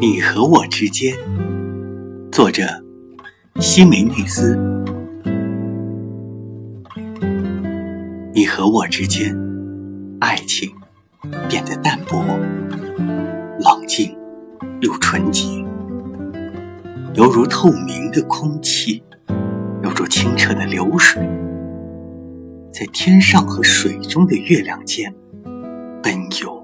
你和我之间，作者西梅内斯。你和我之间，爱情变得淡薄、冷静又纯洁，犹如透明的空气，犹如清澈的流水，在天上和水中的月亮间奔游。